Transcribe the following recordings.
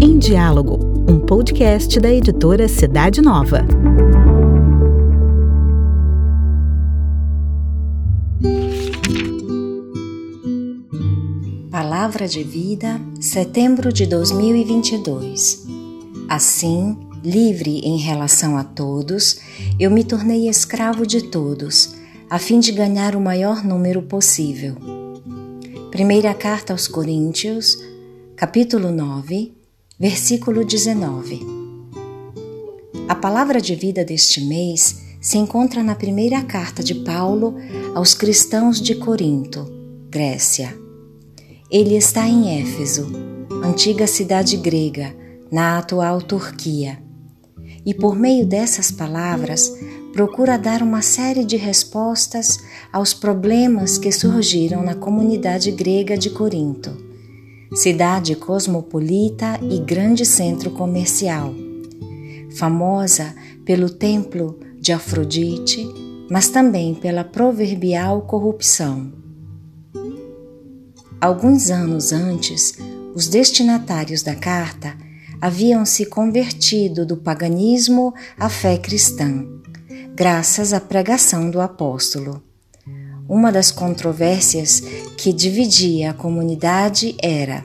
Em Diálogo, um podcast da editora Cidade Nova. Palavra de Vida, setembro de 2022. Assim, livre em relação a todos, eu me tornei escravo de todos, a fim de ganhar o maior número possível. Primeira carta aos Coríntios, capítulo 9, versículo 19. A palavra de vida deste mês se encontra na primeira carta de Paulo aos cristãos de Corinto, Grécia. Ele está em Éfeso, antiga cidade grega, na atual Turquia. E por meio dessas palavras, procura dar uma série de respostas aos problemas que surgiram na comunidade grega de Corinto, cidade cosmopolita e grande centro comercial, famosa pelo templo de Afrodite, mas também pela proverbial corrupção. Alguns anos antes, os destinatários da carta haviam se convertido do paganismo à fé cristã, graças à pregação do apóstolo. Uma das controvérsias que dividia a comunidade era: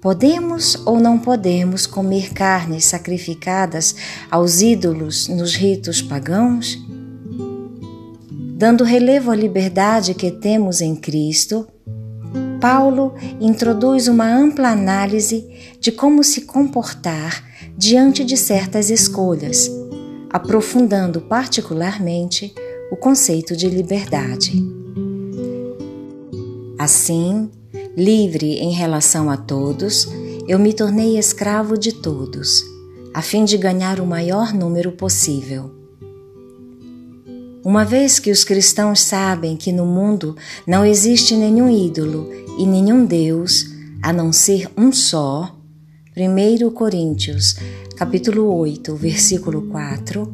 podemos ou não podemos comer carnes sacrificadas aos ídolos nos ritos pagãos? Dando relevo à liberdade que temos em Cristo, Paulo introduz uma ampla análise de como se comportar diante de certas escolhas, aprofundando particularmente o conceito de liberdade. Assim, livre em relação a todos, eu me tornei escravo de todos, a fim de ganhar o maior número possível. Uma vez que os cristãos sabem que no mundo não existe nenhum ídolo e nenhum Deus, a não ser um só, 1 Coríntios, capítulo 8, versículo 4,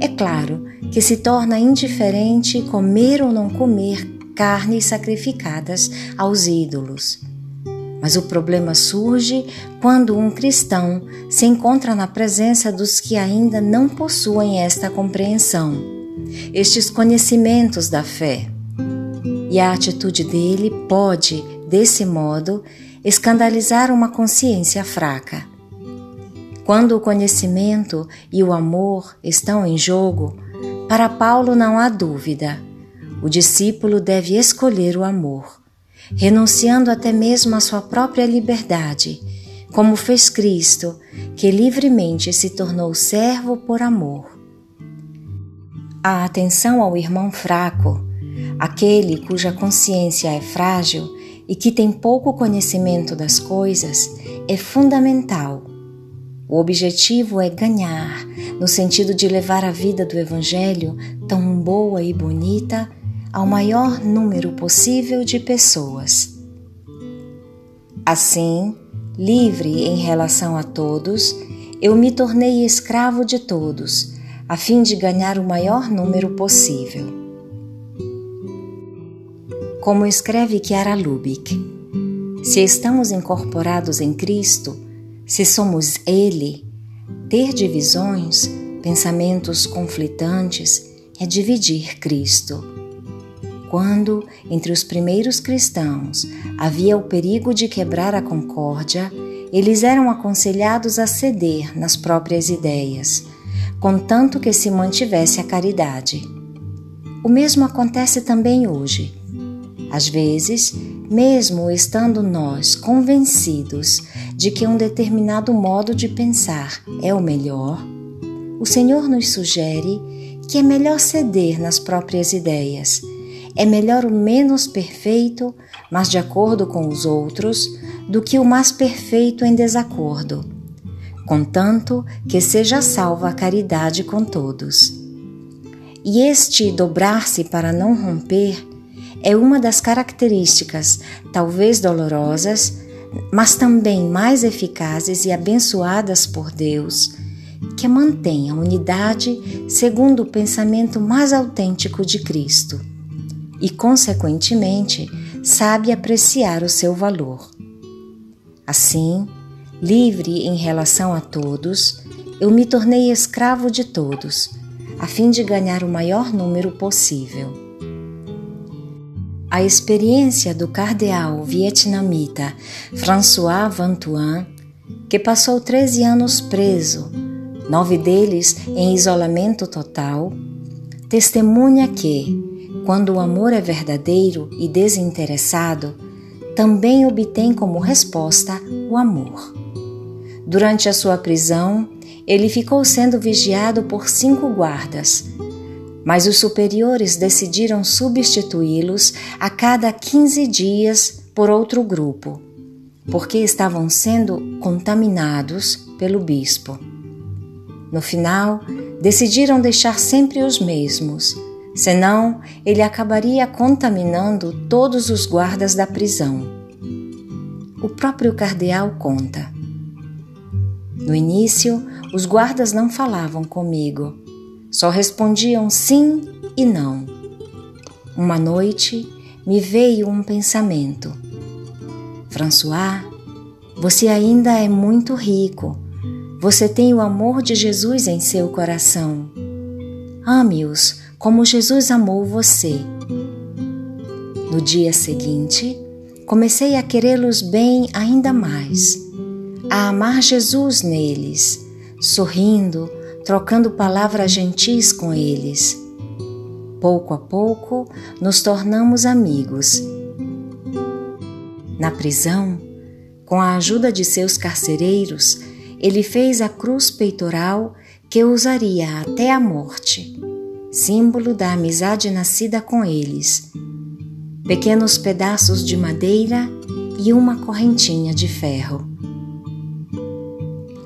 é claro que se torna indiferente comer ou não comer carnes sacrificadas aos ídolos. Mas o problema surge quando um cristão se encontra na presença dos que ainda não possuem esta compreensão estes conhecimentos da fé. E a atitude dele pode, desse modo, escandalizar uma consciência fraca. Quando o conhecimento e o amor estão em jogo, para Paulo não há dúvida. O discípulo deve escolher o amor, renunciando até mesmo à sua própria liberdade, como fez Cristo, que livremente se tornou servo por amor. A atenção ao irmão fraco, aquele cuja consciência é frágil e que tem pouco conhecimento das coisas, é fundamental. O objetivo é ganhar, no sentido de levar a vida do Evangelho, tão boa e bonita, ao maior número possível de pessoas. Assim, livre em relação a todos, eu me tornei escravo de todos a fim de ganhar o maior número possível. Como escreve Chiara Lubick, se estamos incorporados em Cristo, se somos Ele, ter divisões, pensamentos conflitantes é dividir Cristo. Quando, entre os primeiros cristãos, havia o perigo de quebrar a concórdia, eles eram aconselhados a ceder nas próprias ideias, contanto que se mantivesse a caridade. O mesmo acontece também hoje. Às vezes, mesmo estando nós convencidos de que um determinado modo de pensar é o melhor, o Senhor nos sugere que é melhor ceder nas próprias ideias. É melhor o menos perfeito, mas de acordo com os outros, do que o mais perfeito em desacordo contanto que seja salva a caridade com todos. E este dobrar-se para não romper é uma das características, talvez dolorosas, mas também mais eficazes e abençoadas por Deus, que mantém a unidade segundo o pensamento mais autêntico de Cristo e, consequentemente, sabe apreciar o seu valor. Assim, livre em relação a todos, eu me tornei escravo de todos, a fim de ganhar o maior número possível. A experiência do cardeal vietnamita François Vantuan, que passou 13 anos preso, nove deles em isolamento total, testemunha que, quando o amor é verdadeiro e desinteressado, também obtém como resposta o amor. Durante a sua prisão, ele ficou sendo vigiado por cinco guardas, mas os superiores decidiram substituí-los a cada 15 dias por outro grupo, porque estavam sendo contaminados pelo bispo. No final, decidiram deixar sempre os mesmos, senão ele acabaria contaminando todos os guardas da prisão. O próprio cardeal conta. No início, os guardas não falavam comigo, só respondiam sim e não. Uma noite me veio um pensamento: François, você ainda é muito rico. Você tem o amor de Jesus em seu coração. Ame-os como Jesus amou você. No dia seguinte, comecei a querê-los bem ainda mais a amar Jesus neles, sorrindo, trocando palavras gentis com eles. Pouco a pouco nos tornamos amigos. Na prisão, com a ajuda de seus carcereiros, ele fez a cruz peitoral que usaria até a morte, símbolo da amizade nascida com eles. Pequenos pedaços de madeira e uma correntinha de ferro.